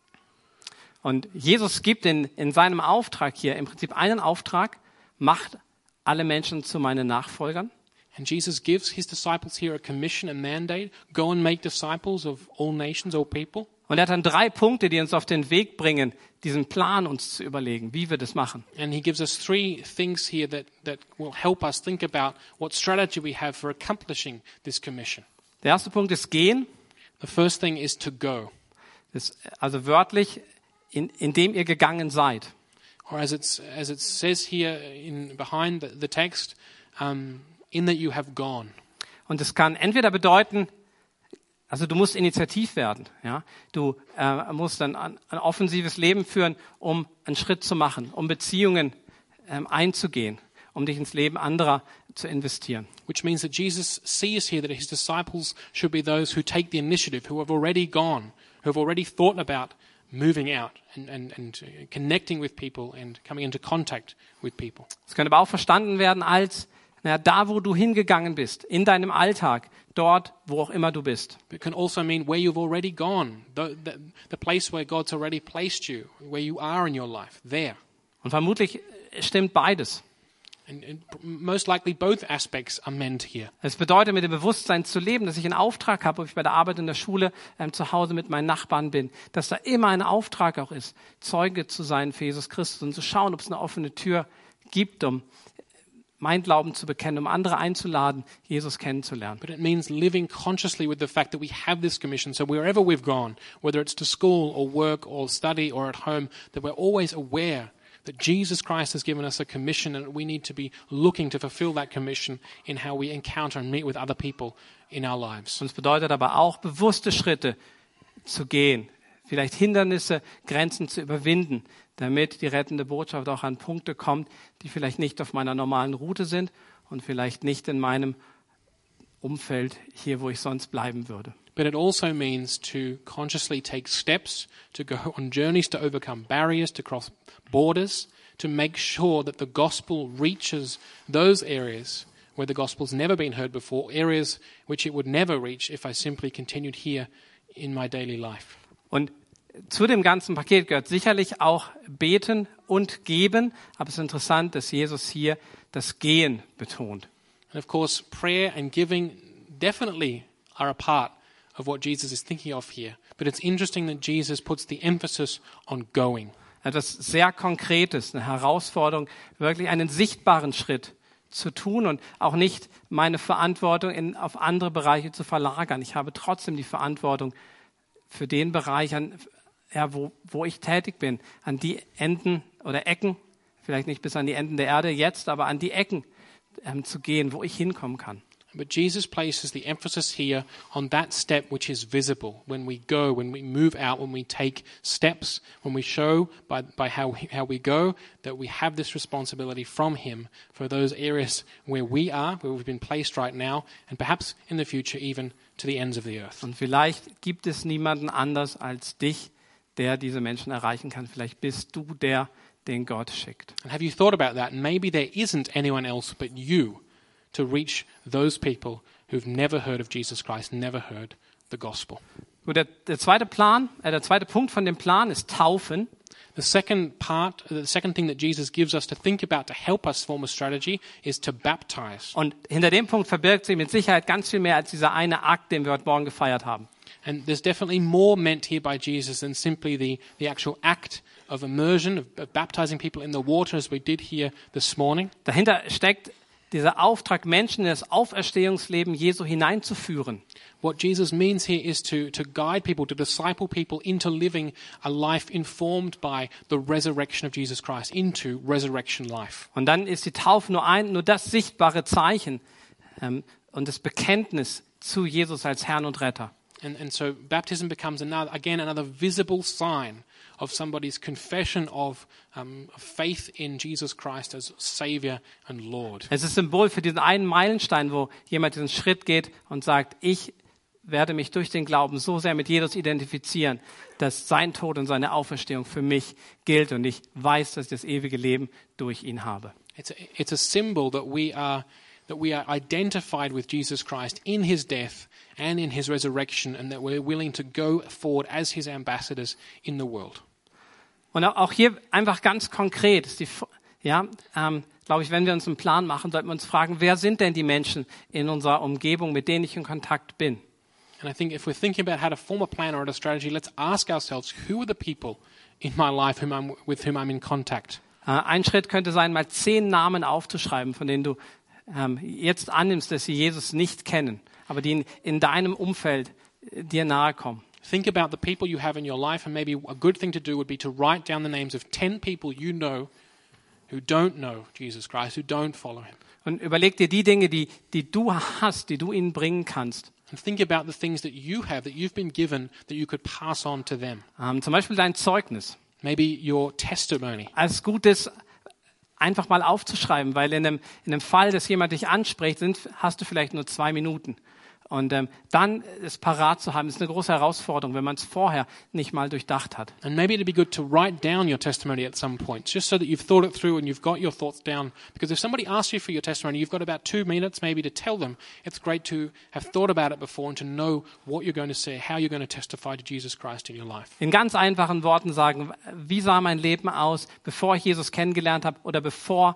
S1: Und Jesus gibt in, in seinem Auftrag hier im Prinzip einen Auftrag, macht alle Menschen zu meinen Nachfolgern.
S2: And Jesus gives his disciples here a commission, a mandate go and make disciples of all nations, all people.
S1: Und er hat dann drei Punkte, die uns auf den Weg bringen, diesen Plan uns zu überlegen, wie wir das machen.
S2: And he gives us three things here that, that will help us think about what strategy we have for accomplishing this commission.
S1: Der erste Punkt ist gehen,
S2: The first thing is to go,
S1: das, also wörtlich, in, indem ihr gegangen seid.
S2: or as, it's, as it says here in, behind the, the text, um, in that you have gone.
S1: Und es kann entweder bedeuten, also du musst initiativ werden, ja. Du äh, musst dann ein, ein offensives Leben führen, um einen Schritt zu machen, um Beziehungen ähm, einzugehen, um dich ins Leben anderer zu investieren.
S2: Which means that Jesus sees here that his disciples should be those who take the initiative, who have already gone, who have already thought about moving out and, and, and connecting with people and coming into contact with people.
S1: Es könnte aber auch verstanden werden als, naja, da wo du hingegangen bist, in deinem Alltag, dort, wo auch immer du bist.
S2: It can also mean where you've already gone, the, the, the place where God's already placed you, where you are in your life, there.
S1: Und vermutlich stimmt beides.
S2: And, and most likely both aspects are meant here.
S1: Es bedeutet, mit dem Bewusstsein zu leben, dass ich einen Auftrag habe, ob ich bei der Arbeit in der Schule ähm, zu Hause mit meinen Nachbarn bin, dass da immer ein Auftrag auch ist, Zeuge zu sein für Jesus Christus und zu schauen, ob es eine offene Tür gibt, um mein Glauben zu bekennen, um andere einzuladen, Jesus kennenzulernen.
S2: But it means living consciously with the fact that we have this commission. So wherever we've gone, whether it's to school or work or study or at home, that we're always aware that Jesus Christ has given us a commission and we need to be looking to fulfill that commission in how we encounter and meet with other people in our lives.
S1: Und es bedeutet aber auch, bewusste Schritte zu gehen, vielleicht Hindernisse, Grenzen zu überwinden, damit die rettende Botschaft auch an Punkte kommt, die vielleicht nicht auf meiner normalen Route sind und vielleicht nicht in meinem Umfeld hier, wo ich sonst bleiben würde.
S2: But it also means to consciously take steps, to go on journeys to overcome barriers, to cross borders, to make sure that the gospel reaches those areas where the gospel's never been heard before, areas which it would never reach if I simply continued here in my daily life.
S1: Und zu dem ganzen Paket gehört sicherlich auch beten und geben, aber es ist interessant, dass Jesus hier das Gehen betont.
S2: And of course, prayer and giving definitely are a part of what Jesus is thinking of here. But it's interesting that Jesus puts the emphasis on going.
S1: Etwas sehr Konkretes, eine Herausforderung, wirklich einen sichtbaren Schritt zu tun und auch nicht meine Verantwortung in, auf andere Bereiche zu verlagern. Ich habe trotzdem die Verantwortung für den Bereich, an, ja, wo, wo ich tätig bin, an die Enden oder Ecken, vielleicht nicht bis an die Enden der Erde jetzt, aber an die Ecken ähm, zu gehen, wo ich hinkommen kann.
S2: But Jesus places the emphasis here on that step which is visible when we go, when we move out, when we take steps, when we show by, by how, we- how we go that we have this responsibility from Him for those areas where we are, where we've been placed right now, and perhaps in the future even to the ends of the earth.
S1: Und vielleicht gibt es niemanden anders als dich, der diese Menschen erreichen kann. Vielleicht bist du der, den Gott schickt.
S2: And have you thought about that? Maybe there isn't anyone else but you to reach those people who've never heard of Jesus Christ, never heard the gospel.
S1: Gut, der, der zweite Plan, äh, der zweite Punkt von dem Plan ist Taufen.
S2: The second part, the second thing that Jesus gives us to think about to help us form a strategy is to baptize.
S1: Und hinter dem Punkt verbirgt sich mit Sicherheit ganz viel mehr als dieser eine Akt, den wir heute Morgen gefeiert haben.
S2: And there's definitely more meant here by Jesus than simply the, the actual act of immersion, of, of baptizing people in the water as we did here this morning.
S1: Dahinter steckt dieser Auftrag, Menschen in das Auferstehungsleben Jesu hineinzuführen.
S2: What Jesus means here is to, to guide people, to disciple people into living a life informed by the resurrection of Jesus Christ, into resurrection life.
S1: Und dann ist die Taufe nur ein, nur das sichtbare Zeichen ähm, und das Bekenntnis zu Jesus als Herrn und Retter.
S2: And, and so baptism becomes another, again another visible sign of somebody's confession of, um, faith in Jesus Christ as Savior and Lord.
S1: Es ist Symbol für diesen einen Meilenstein, wo jemand diesen Schritt geht und sagt, ich werde mich durch den Glauben so sehr mit Jesus identifizieren, dass sein Tod und seine Auferstehung für mich gilt und ich weiß, dass ich das ewige Leben durch ihn habe.
S2: It's a, it's a symbol that we are that we are identified with Jesus Christ in his death and in his resurrection and that we're willing to go forward as his ambassadors in the world.
S1: Und auch hier einfach ganz konkret die, ja, ähm, glaube ich, wenn wir uns einen Plan machen, sollten wir uns fragen, wer sind denn die Menschen in unserer Umgebung, mit denen ich in Kontakt bin?
S2: And I think if we're thinking about how to form a plan or a strategy, let's ask ourselves, who are the people in my life whom I'm, with whom I'm in contact?
S1: Äh, ein Schritt könnte sein, mal zehn Namen aufzuschreiben, von denen du ähm, jetzt annimmst, dass sie Jesus nicht kennen, aber die in, in deinem Umfeld äh, dir nahe kommen.
S2: Think about the people you have in your life, and maybe a good thing to do would be to write down the names of 10 people you know who don't know Jesus Christ, who don't follow him.
S1: Und überleg dir die Dinge, die, die du hast, die du ihnen bringen kannst.
S2: And think about the things that you have that you've been given that you could pass on to them.
S1: Ähm, zum Beispiel dein Zeugnis.
S2: Maybe your testimony.
S1: Als Gutes einfach mal aufzuschreiben, weil in einem, in einem Fall, dass jemand dich anspricht, sind, hast du vielleicht nur zwei Minuten. Und ähm, dann es parat zu haben, ist eine große Herausforderung, wenn man es vorher nicht mal durchdacht hat.
S2: And maybe it'd be good to write down your testimony at some point, just so that you've thought it through and you've got your thoughts down. Because if somebody asks you for your testimony, you've got about two minutes maybe to tell them. It's great to have thought about it before and to know what you're going to say, how you're going to testify to Jesus Christ in your life.
S1: In ganz einfachen Worten sagen, wie sah mein Leben aus, bevor ich Jesus kennengelernt habe oder bevor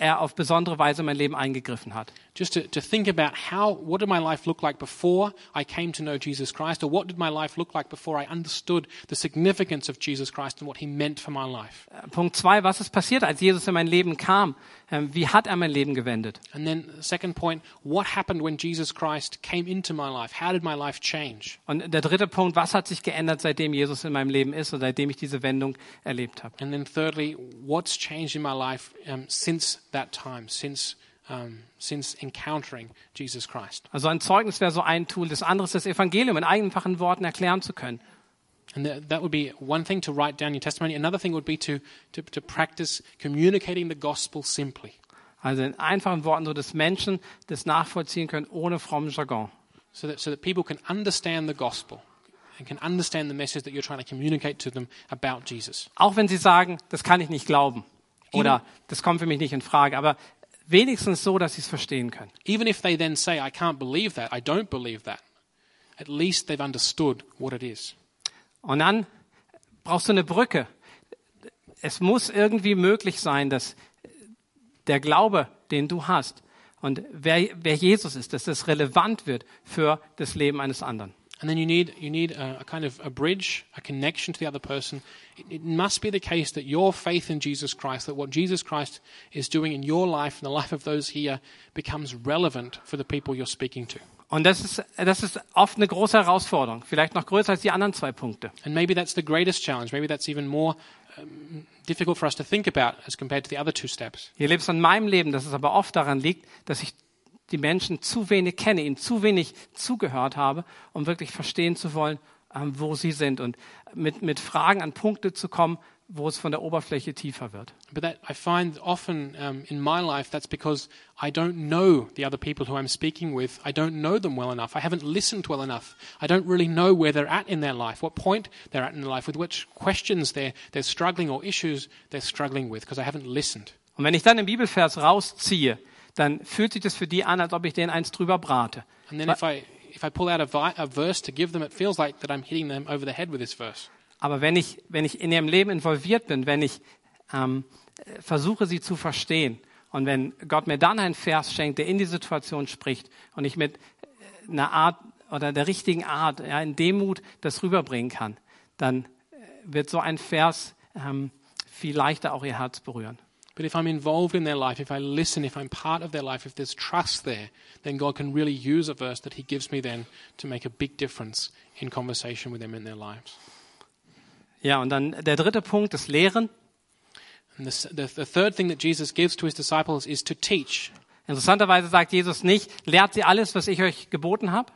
S1: er auf besondere Weise in mein Leben eingegriffen hat.
S2: Just to, to think about how, what did my life look like before I came to know Jesus Christ, or what did my life look like before I understood the significance of Jesus Christ and what he meant for my life.
S1: Äh, Punkt zwei, was ist passiert, als Jesus in mein Leben kam? Ähm, Wie hat er mein Leben gewendet?
S2: And then the second point, what happened when Jesus Christ came into my life? How did my life change?
S1: Und der dritte Punkt, was hat sich geändert, seitdem Jesus in meinem Leben ist und seitdem ich diese Wendung erlebt habe?
S2: And then thirdly, what's changed in my life um, since that time, since, um, since encountering Jesus Christ?
S1: Also ein Zeugnis wäre so ein Tool. Das andere ist das Evangelium in einfachen Worten erklären zu können.
S2: And that, that would be one thing to write down your testimony. Another thing would be to, to, to practice communicating the gospel simply.
S1: Also in einfachen Worten, so dass Menschen das nachvollziehen können ohne frommen Jargon.
S2: so that, so that people can understand the gospel and can understand the message that you're trying to communicate to them about Jesus.
S1: Auch wenn sie sagen, das kann ich nicht glauben oder das kommt für mich nicht in Frage, aber wenigstens so, dass sie es verstehen können.
S2: Even if they then say, I can't believe that, I don't believe that, at least they've understood what it is.
S1: Und dann brauchst du eine Brücke. Es muss irgendwie möglich sein, dass der Glaube, den du hast und wer, wer Jesus ist, dass das relevant wird für das Leben eines anderen.
S2: And then you need, you need a, a kind of a bridge, a connection to the other person. It, it must be the case that your faith in Jesus Christ, that what Jesus Christ is doing in your life and the life of those here becomes relevant for the people you're speaking to.
S1: Und das ist, das ist oft eine große Herausforderung, vielleicht noch größer als die anderen zwei Punkte.
S2: And maybe that's the greatest challenge. Maybe that's even more um, difficult for us to think about as compared to the other two steps.
S1: Hier lebst du in meinem Leben, dass es aber oft daran liegt, dass ich die Menschen zu wenig kenne, ihnen zu wenig zugehört habe, um wirklich verstehen zu wollen, ähm, wo sie sind und mit, mit Fragen an Punkte zu kommen, wo es von der Oberfläche tiefer wird.
S2: But that I find often um, in my life that's because I don't know the other people who I'm speaking with. I don't know them well enough. I haven't listened well enough. I don't really know where they're at in their life, what point they're at in their life, with which questions they're, they're struggling or issues they're struggling with, because I haven't listened.
S1: Und wenn ich dann den Bibelvers rausziehe, dann fühlt sich das für die an, als ob ich denen eins drüber brate. Aber wenn ich, wenn ich in ihrem Leben involviert bin, wenn ich ähm, äh, versuche, sie zu verstehen und wenn Gott mir dann einen Vers schenkt, der in die Situation spricht und ich mit äh, einer Art oder der richtigen Art, ja, in Demut das rüberbringen kann, dann äh, wird so ein Vers ähm, viel leichter auch ihr Herz berühren.
S2: But if I'm involved in their life, if I listen, if I'm part of their life, if there's trust there, then God can really use a verse that He gives me then to make a big difference in conversation with them in their lives.
S1: Ja, und dann der dritte Punkt, das Lehren.
S2: And the, the, the third thing that Jesus gives to His disciples is to teach.
S1: Interessanterweise sagt Jesus nicht, lehrt sie alles, was ich euch geboten habe,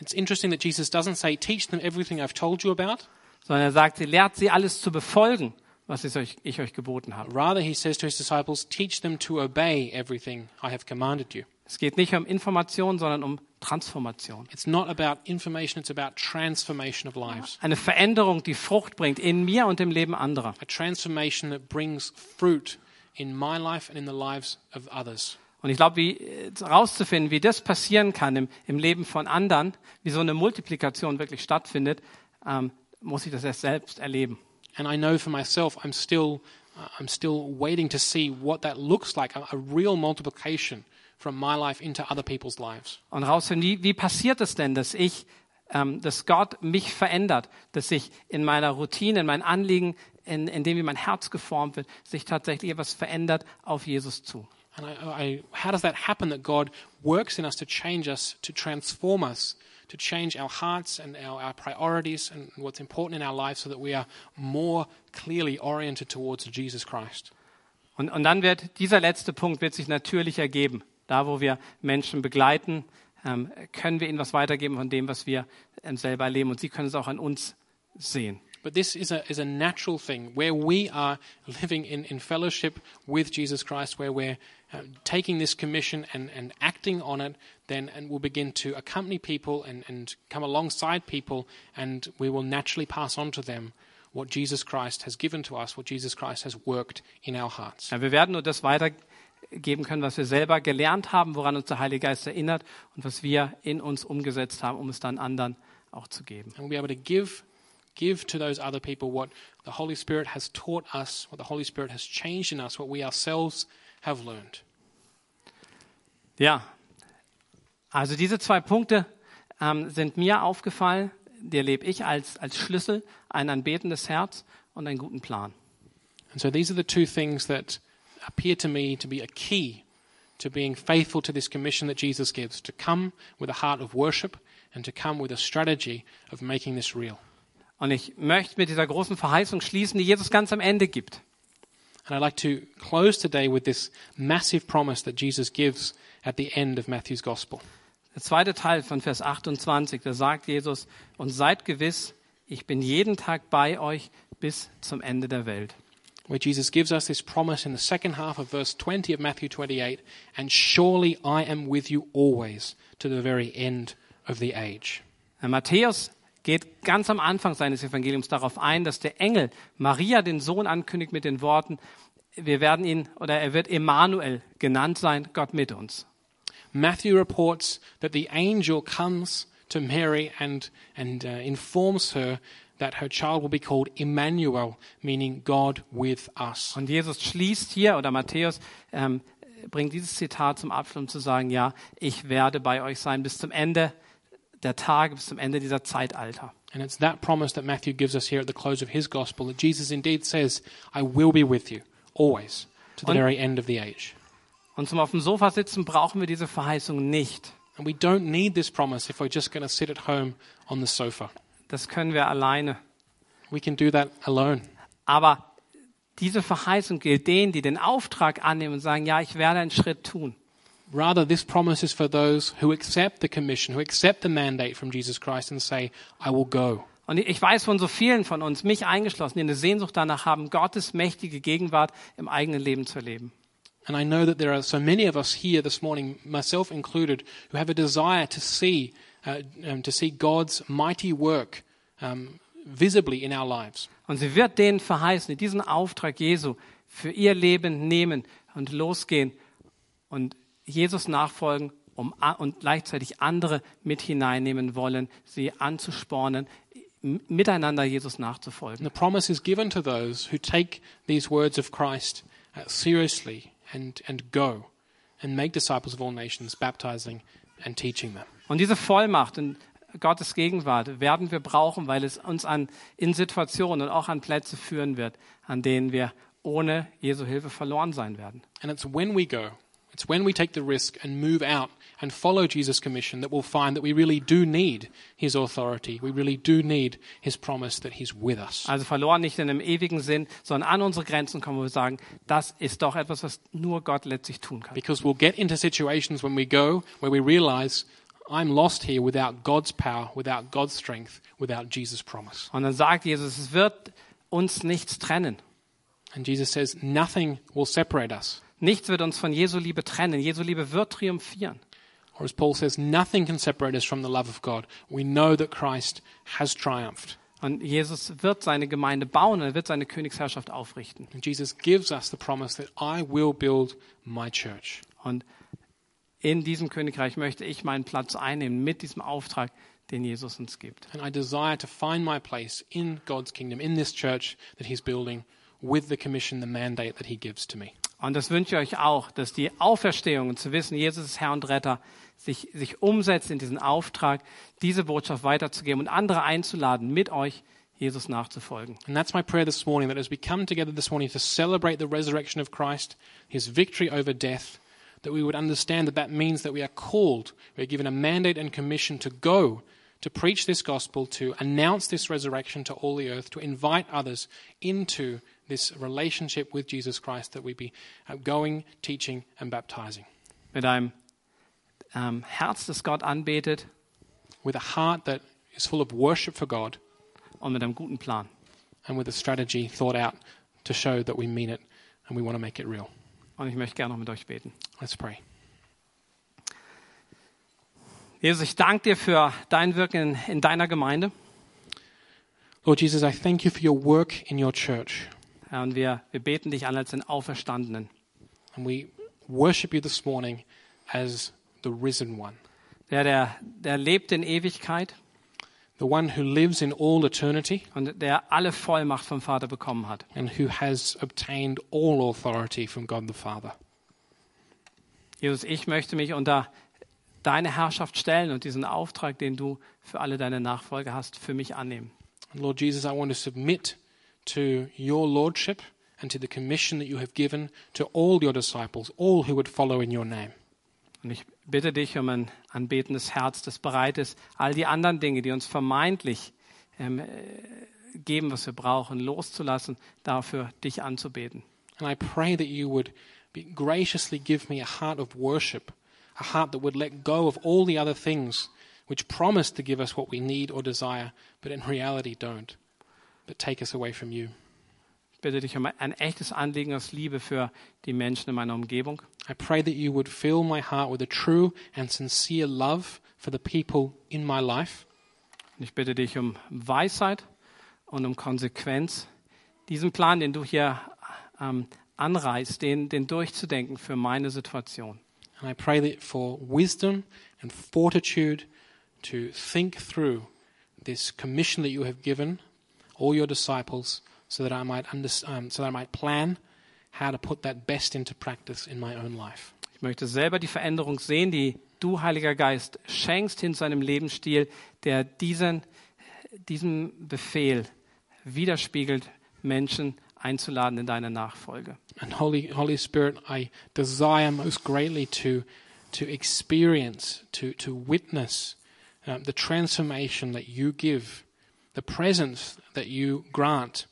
S2: It's interesting that Jesus doesn't say, teach them everything I've told you about.
S1: sondern er sagt, lehrt sie alles zu befolgen, was ich euch, geboten habe.
S2: Rather, He says to His disciples, teach them to obey everything I have commanded you.
S1: Es geht nicht um Information, sondern um Transformation.
S2: It's not about information, it's about transformation of lives.
S1: Eine Veränderung, die Frucht bringt in mir und im Leben anderer.
S2: A transformation that brings fruit in my life and in the lives of others.
S1: Und ich glaube, wie äh, herauszufinden, wie das passieren kann im, im Leben von anderen, wie so eine Multiplikation wirklich stattfindet, ähm, muss ich das erst selbst erleben.
S2: And I know for myself, I'm still, uh, I'm still waiting to see what that looks like a, a real multiplication from my life into other people's lives.
S1: Und herausfinden, wie, wie passiert es denn, dass ich, ähm, dass Gott mich verändert, dass sich in meiner Routine, in meinen Anliegen, in, in dem, wie mein Herz geformt wird, sich tatsächlich etwas verändert auf Jesus zu.
S2: And I, I, how does that happen that God works in us to change us, to transform us, to change our hearts and our, our priorities and what's important in our lives so that we are more clearly oriented towards Jesus Christ?
S1: Und, und dann wird dieser letzte Punkt wird sich natürlich ergeben. Da, wo wir Menschen begleiten, ähm, können wir ihnen was weitergeben von dem, was wir ähm, selber erleben. Und sie können es auch an uns sehen.
S2: But this is a, is a natural thing where we are living in, in fellowship with Jesus Christ, where we're uh, taking this commission and, and acting on it, then and we'll begin to accompany people and, and come alongside people, and we will naturally pass on to them what Jesus Christ has given to us, what Jesus Christ has worked in our hearts.
S1: Ja, wir werden nur das weitergeben können, was wir selber gelernt haben, woran uns der Heilige Geist erinnert und was wir in uns umgesetzt haben, um es dann anderen auch zu geben.
S2: And we'll be able to give give to those other people what the Holy Spirit has taught us, what the Holy Spirit has changed in us, what we ourselves have learned.
S1: Ja, also diese zwei Punkte ähm, sind mir aufgefallen, die erlebe ich als, als Schlüssel, ein anbetendes Herz und einen guten Plan.
S2: And so these are the two things that appear to me to be a key to being faithful to this commission that Jesus gives to come with a heart of worship and to come with a strategy of making this real.
S1: Und ich möchte mit dieser großen Verheißung schließen, die Jesus ganz am Ende gibt.
S2: And I'd like to close today with this massive promise that Jesus gives at the end of Matthew's Gospel.
S1: Der zweite Teil von Vers 28, da sagt Jesus, und seid gewiss, ich bin jeden Tag bei euch bis zum Ende der Welt.
S2: Where Jesus gives us this promise in the second half of verse 20 of Matthew 28 and surely I am with you always to the very end of the age.
S1: Herr Matthäus geht ganz am Anfang seines Evangeliums darauf ein, dass der Engel Maria den Sohn ankündigt mit den Worten, wir werden ihn oder er wird Emmanuel genannt sein, Gott mit uns.
S2: Matthew reports that the angel comes to Mary and, and uh, informs her that her child will be called Emmanuel, meaning God with us.
S1: Und Jesus schließt hier, oder Matthäus ähm, bringt dieses Zitat zum Abschluss, um zu sagen, ja, ich werde bei euch sein bis zum Ende der Tage, bis zum Ende dieser Zeitalter.
S2: And it's that promise that Matthew gives us here at the close of his gospel that Jesus indeed says, I will be with you always to the
S1: Und-
S2: very end of the age.
S1: Und zum auf dem Sofa sitzen brauchen wir diese Verheißung nicht.
S2: And we don't need this promise if we're just going to sit at home on the sofa.
S1: Das können wir alleine.
S2: We can do that alone.
S1: Aber diese Verheißung gilt denen, die den Auftrag annehmen und sagen, ja, ich werde einen Schritt tun.
S2: Rather, this promise is for those who accept the commission, who accept the mandate from Jesus Christ and say, I will go.
S1: Und ich weiß von so vielen von uns, mich eingeschlossen, die eine Sehnsucht danach haben, Gottes mächtige Gegenwart im eigenen Leben zu erleben.
S2: And I know that there are so many of us here this morning, myself included, who have a desire to see, uh, um, to see God's mighty work um, visibly in our lives.
S1: Und sie wird denen verheißen, die diesen Auftrag Jesu für ihr Leben nehmen und losgehen und Jesus nachfolgen um, und gleichzeitig andere mit hineinnehmen wollen, sie anzuspornen, miteinander Jesus nachzufolgen.
S2: the promise is given to those who take these words of Christ uh, seriously and, and go and make disciples of all nations, baptizing and teaching them.
S1: Und diese Vollmacht in Gottes Gegenwart werden wir brauchen, weil es uns an, in Situationen und auch an Plätze führen wird, an denen wir ohne Jesu Hilfe verloren sein werden.
S2: And it's when we go, it's when we take the risk and move out and follow Jesus' commission that we'll find that we really do need his authority. We really do need his promise that he's with us.
S1: Also verloren nicht in einem ewigen Sinn, sondern an unsere Grenzen kommen, wo wir sagen, das ist doch etwas, was nur Gott letztlich tun kann.
S2: Because we'll get into situations when we go where we realize I'm lost here without God's power, without God's strength, without Jesus' promise.
S1: Und dann sagt Jesus, es wird uns nichts trennen
S2: And Jesus says, nothing will separate us
S1: Nichts wird uns von Jesu Liebe trennen. Jesu Liebe wird triumphieren.
S2: Or as Paul says, nothing can separate us from the love of God. We know that Christ has triumphed.
S1: Und Jesus wird seine Gemeinde bauen und er wird seine Königsherrschaft aufrichten.
S2: And Jesus gives us the promise that I will build my church.
S1: Und in diesem Königreich möchte ich meinen Platz einnehmen mit diesem Auftrag, den Jesus uns gibt.
S2: And I desire to find my place in God's kingdom, in this church that He's building, with the commission, the mandate that He gives to me.
S1: Und das wünsche ich euch auch, dass die Auferstehung und zu wissen, Jesus ist Herr und Retter, sich, sich umsetzt in diesen Auftrag, diese Botschaft weiterzugeben und andere einzuladen, mit euch Jesus nachzufolgen.
S2: And that's my prayer this morning that as we come together this morning to celebrate the resurrection of Christ, His victory over death, that we would understand that that means that we are called, we are given a mandate and commission to go, to preach this gospel, to announce this resurrection to all the earth, to invite others into this relationship with Jesus Christ, that we be going, teaching, and baptizing.
S1: Mit einem ähm, Herz, das Gott anbetet
S2: With a heart that is full of worship for God
S1: und mit einem guten Plan.
S2: and with a strategy thought out to show that we mean it and we want to make it real.
S1: Und ich möchte gerne noch mit euch beten.
S2: Let's pray.
S1: Jesus, ich danke dir für dein Wirken in, in deiner Gemeinde.
S2: Lord Jesus, I thank you for your work in your church.
S1: Ja, und wir, wir beten dich an als den Auferstandenen,
S2: And we worship you this morning as the risen one,
S1: der, der, der lebt in Ewigkeit
S2: the one who lives in all eternity
S1: und der alle Vollmacht vom Vater bekommen hat.
S2: and who has obtained all authority from God the Father.
S1: Jesus, ich möchte mich unter deine Herrschaft stellen und diesen Auftrag, den du für alle deine Nachfolger hast, für mich annehmen.
S2: And Lord Jesus, I want to submit to your lordship and to the commission that you have given to all your disciples, all who would follow in your name.
S1: Und ich bitte dich um ein anbetendes Herz, das bereit ist, all die anderen Dinge, die uns vermeintlich ähm, äh, geben, was wir brauchen, loszulassen, dafür dich anzubeten.
S2: And I pray that you would graciously give me a heart of worship, a heart that would let go of all the other things which promise to give us what we need or desire, but in reality don't, but take us away from you.
S1: Ich bitte dich um ein echtes Anliegen aus Liebe für die Menschen in meiner Umgebung.
S2: I pray that you would fill my heart with a true and sincere love for the people in my life.
S1: Und ich bitte dich um Weisheit und um Konsequenz, diesen Plan, den du hier ähm, anreißt, den, den durchzudenken für meine Situation.
S2: And I pray that for wisdom and fortitude to think through this commission that you have given all your disciples so that I might under, um, so that I might plan how to put that best into practice in my own life.
S1: Ich möchte selber die Veränderung sehen, die du, Heiliger Geist, schenkst hin zu einem Lebensstil, der diesen, diesem Befehl widerspiegelt, Menschen einzuladen in deine Nachfolge.
S2: And Holy Holy Spirit, I desire most greatly to to experience, to to witness um, the transformation that you give, the presence that you grant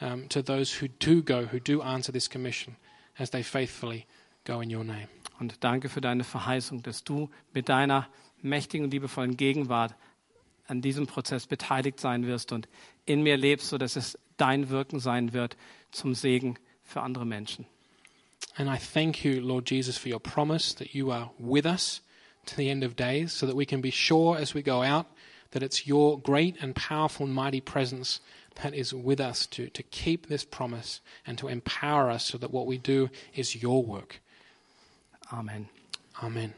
S2: um, to those who do go, who do answer this commission, as they faithfully go in your name.
S1: Und danke für deine Verheißung, dass du mit deiner mächtigen und liebevollen Gegenwart an diesem Prozess beteiligt sein wirst und in mir lebst, sodass es dein Wirken sein wird zum Segen für andere Menschen.
S2: And I thank you, Lord Jesus, for your promise that you are with us to the end of days, so that we can be sure as we go out that it's your great and powerful and mighty presence that is with us to, to keep this promise and to empower us so that what we do is your work.
S1: Amen.
S2: Amen.